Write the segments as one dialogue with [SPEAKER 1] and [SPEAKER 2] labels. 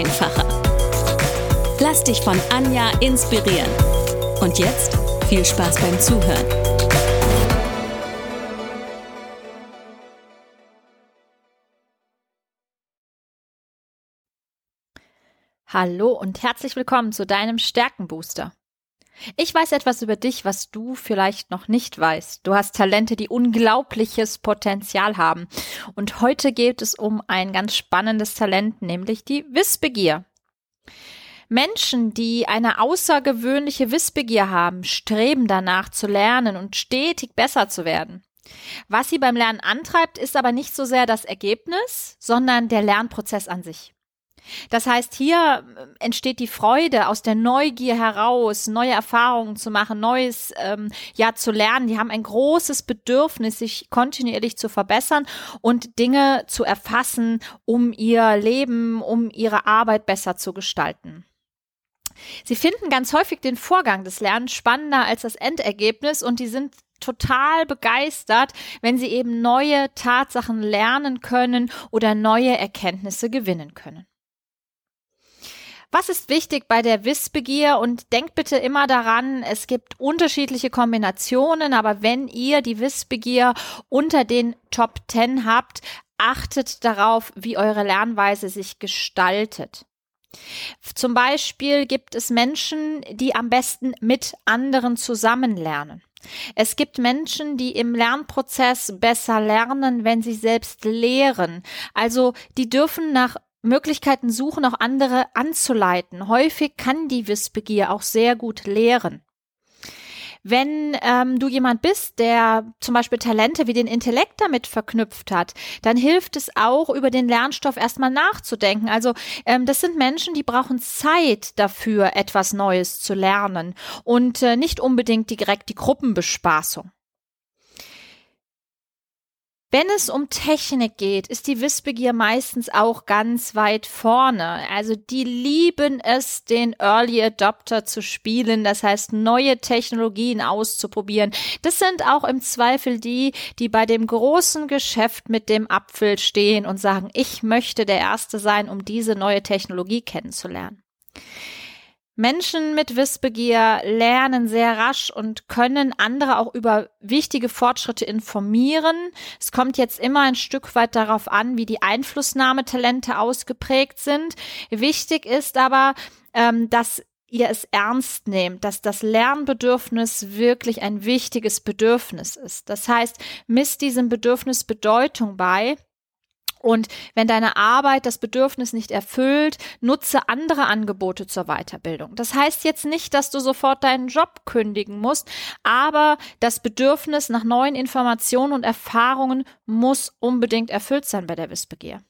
[SPEAKER 1] einfacher. Lass dich von Anja inspirieren. Und jetzt viel Spaß beim Zuhören.
[SPEAKER 2] Hallo und herzlich willkommen zu deinem Stärkenbooster. Ich weiß etwas über dich, was du vielleicht noch nicht weißt. Du hast Talente, die unglaubliches Potenzial haben. Und heute geht es um ein ganz spannendes Talent, nämlich die Wissbegier. Menschen, die eine außergewöhnliche Wissbegier haben, streben danach zu lernen und stetig besser zu werden. Was sie beim Lernen antreibt, ist aber nicht so sehr das Ergebnis, sondern der Lernprozess an sich. Das heißt, hier äh, entsteht die Freude aus der Neugier heraus, neue Erfahrungen zu machen, Neues ähm, ja zu lernen. Die haben ein großes Bedürfnis, sich kontinuierlich zu verbessern und Dinge zu erfassen, um ihr Leben, um ihre Arbeit besser zu gestalten. Sie finden ganz häufig den Vorgang des Lernens spannender als das Endergebnis und die sind total begeistert, wenn sie eben neue Tatsachen lernen können oder neue Erkenntnisse gewinnen können. Was ist wichtig bei der Wissbegier? Und denkt bitte immer daran, es gibt unterschiedliche Kombinationen, aber wenn ihr die Wissbegier unter den Top 10 habt, achtet darauf, wie eure Lernweise sich gestaltet. Zum Beispiel gibt es Menschen, die am besten mit anderen zusammen lernen. Es gibt Menschen, die im Lernprozess besser lernen, wenn sie selbst lehren. Also die dürfen nach Möglichkeiten suchen, auch andere anzuleiten. Häufig kann die Wissbegier auch sehr gut lehren. Wenn ähm, du jemand bist, der zum Beispiel Talente wie den Intellekt damit verknüpft hat, dann hilft es auch, über den Lernstoff erstmal nachzudenken. Also ähm, das sind Menschen, die brauchen Zeit dafür, etwas Neues zu lernen und äh, nicht unbedingt direkt die Gruppenbespaßung. Wenn es um Technik geht, ist die Wissbegier meistens auch ganz weit vorne. Also die lieben es, den Early Adopter zu spielen, das heißt neue Technologien auszuprobieren. Das sind auch im Zweifel die, die bei dem großen Geschäft mit dem Apfel stehen und sagen, ich möchte der Erste sein, um diese neue Technologie kennenzulernen. Menschen mit Wissbegier lernen sehr rasch und können andere auch über wichtige Fortschritte informieren. Es kommt jetzt immer ein Stück weit darauf an, wie die Einflussnahmetalente ausgeprägt sind. Wichtig ist aber, ähm, dass ihr es ernst nehmt, dass das Lernbedürfnis wirklich ein wichtiges Bedürfnis ist. Das heißt, misst diesem Bedürfnis Bedeutung bei und wenn deine Arbeit das Bedürfnis nicht erfüllt, nutze andere Angebote zur Weiterbildung. Das heißt jetzt nicht, dass du sofort deinen Job kündigen musst, aber das Bedürfnis nach neuen Informationen und Erfahrungen muss unbedingt erfüllt sein bei der Wissbegier.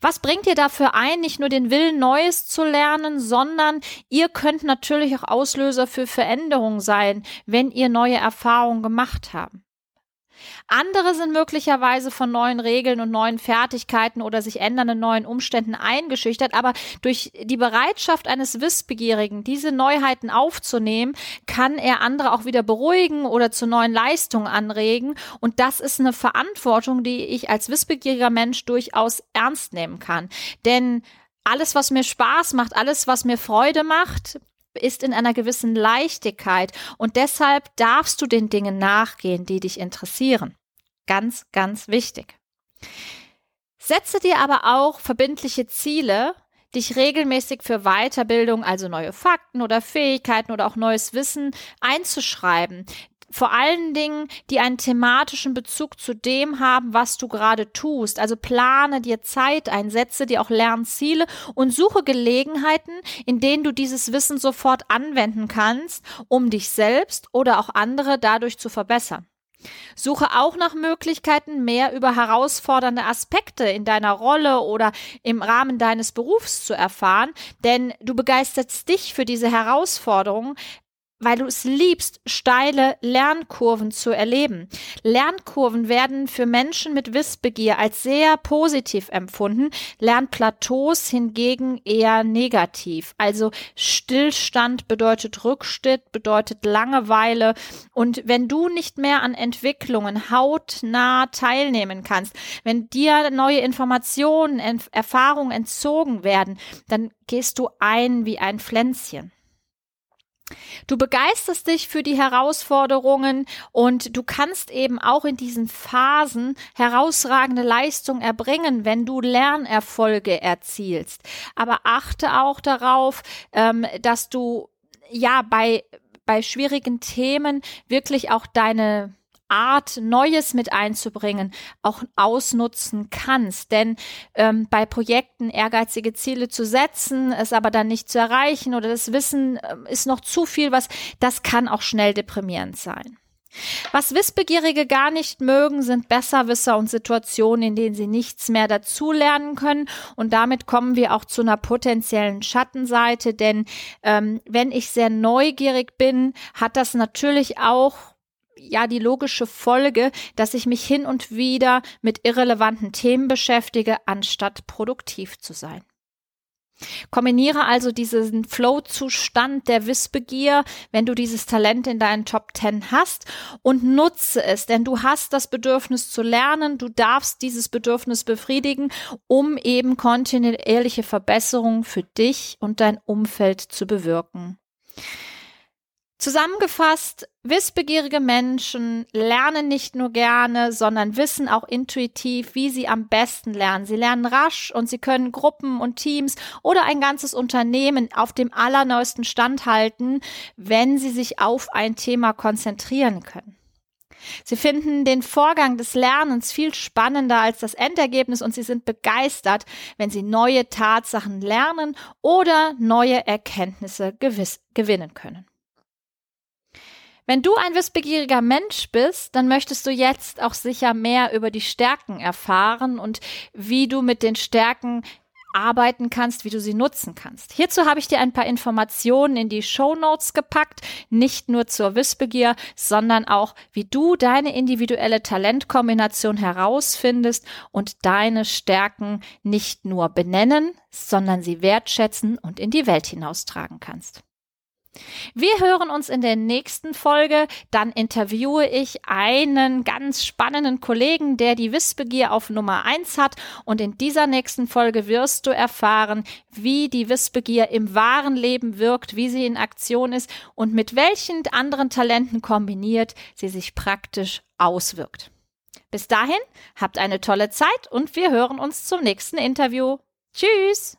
[SPEAKER 2] Was bringt ihr dafür ein, nicht nur den Willen, Neues zu lernen, sondern ihr könnt natürlich auch Auslöser für Veränderungen sein, wenn ihr neue Erfahrungen gemacht habt. Andere sind möglicherweise von neuen Regeln und neuen Fertigkeiten oder sich ändernden neuen Umständen eingeschüchtert, aber durch die Bereitschaft eines Wissbegierigen, diese Neuheiten aufzunehmen, kann er andere auch wieder beruhigen oder zu neuen Leistungen anregen. Und das ist eine Verantwortung, die ich als wissbegieriger Mensch durchaus ernst nehmen kann. Denn alles, was mir Spaß macht, alles, was mir Freude macht, ist in einer gewissen Leichtigkeit und deshalb darfst du den Dingen nachgehen, die dich interessieren. Ganz, ganz wichtig. Setze dir aber auch verbindliche Ziele, dich regelmäßig für Weiterbildung, also neue Fakten oder Fähigkeiten oder auch neues Wissen einzuschreiben vor allen Dingen, die einen thematischen Bezug zu dem haben, was du gerade tust. Also plane dir Zeit ein, setze dir auch Lernziele und suche Gelegenheiten, in denen du dieses Wissen sofort anwenden kannst, um dich selbst oder auch andere dadurch zu verbessern. Suche auch nach Möglichkeiten, mehr über herausfordernde Aspekte in deiner Rolle oder im Rahmen deines Berufs zu erfahren, denn du begeisterst dich für diese Herausforderungen, weil du es liebst, steile Lernkurven zu erleben. Lernkurven werden für Menschen mit Wissbegier als sehr positiv empfunden, Lernplateaus hingegen eher negativ. Also Stillstand bedeutet Rückschritt, bedeutet Langeweile und wenn du nicht mehr an Entwicklungen hautnah teilnehmen kannst, wenn dir neue Informationen, Erfahrungen entzogen werden, dann gehst du ein wie ein Pflänzchen. Du begeisterst dich für die Herausforderungen und du kannst eben auch in diesen Phasen herausragende Leistung erbringen, wenn du Lernerfolge erzielst. Aber achte auch darauf, ähm, dass du ja bei bei schwierigen Themen wirklich auch deine Art, Neues mit einzubringen, auch ausnutzen kannst. Denn ähm, bei Projekten ehrgeizige Ziele zu setzen, es aber dann nicht zu erreichen oder das Wissen äh, ist noch zu viel, was das kann auch schnell deprimierend sein. Was Wissbegierige gar nicht mögen, sind Besserwisser und Situationen, in denen sie nichts mehr dazulernen können. Und damit kommen wir auch zu einer potenziellen Schattenseite, denn ähm, wenn ich sehr neugierig bin, hat das natürlich auch ja die logische Folge, dass ich mich hin und wieder mit irrelevanten Themen beschäftige, anstatt produktiv zu sein. Kombiniere also diesen Flow-Zustand der Wissbegier, wenn du dieses Talent in deinen Top 10 hast und nutze es, denn du hast das Bedürfnis zu lernen, du darfst dieses Bedürfnis befriedigen, um eben kontinuierliche Verbesserungen für dich und dein Umfeld zu bewirken. Zusammengefasst, wissbegierige Menschen lernen nicht nur gerne, sondern wissen auch intuitiv, wie sie am besten lernen. Sie lernen rasch und sie können Gruppen und Teams oder ein ganzes Unternehmen auf dem allerneuesten Stand halten, wenn sie sich auf ein Thema konzentrieren können. Sie finden den Vorgang des Lernens viel spannender als das Endergebnis und sie sind begeistert, wenn sie neue Tatsachen lernen oder neue Erkenntnisse gewiss gewinnen können. Wenn du ein wissbegieriger Mensch bist, dann möchtest du jetzt auch sicher mehr über die Stärken erfahren und wie du mit den Stärken arbeiten kannst, wie du sie nutzen kannst. Hierzu habe ich dir ein paar Informationen in die Show Notes gepackt, nicht nur zur Wissbegier, sondern auch, wie du deine individuelle Talentkombination herausfindest und deine Stärken nicht nur benennen, sondern sie wertschätzen und in die Welt hinaustragen kannst. Wir hören uns in der nächsten Folge. Dann interviewe ich einen ganz spannenden Kollegen, der die Wissbegier auf Nummer eins hat. Und in dieser nächsten Folge wirst du erfahren, wie die Wissbegier im wahren Leben wirkt, wie sie in Aktion ist und mit welchen anderen Talenten kombiniert sie sich praktisch auswirkt. Bis dahin, habt eine tolle Zeit und wir hören uns zum nächsten Interview. Tschüss!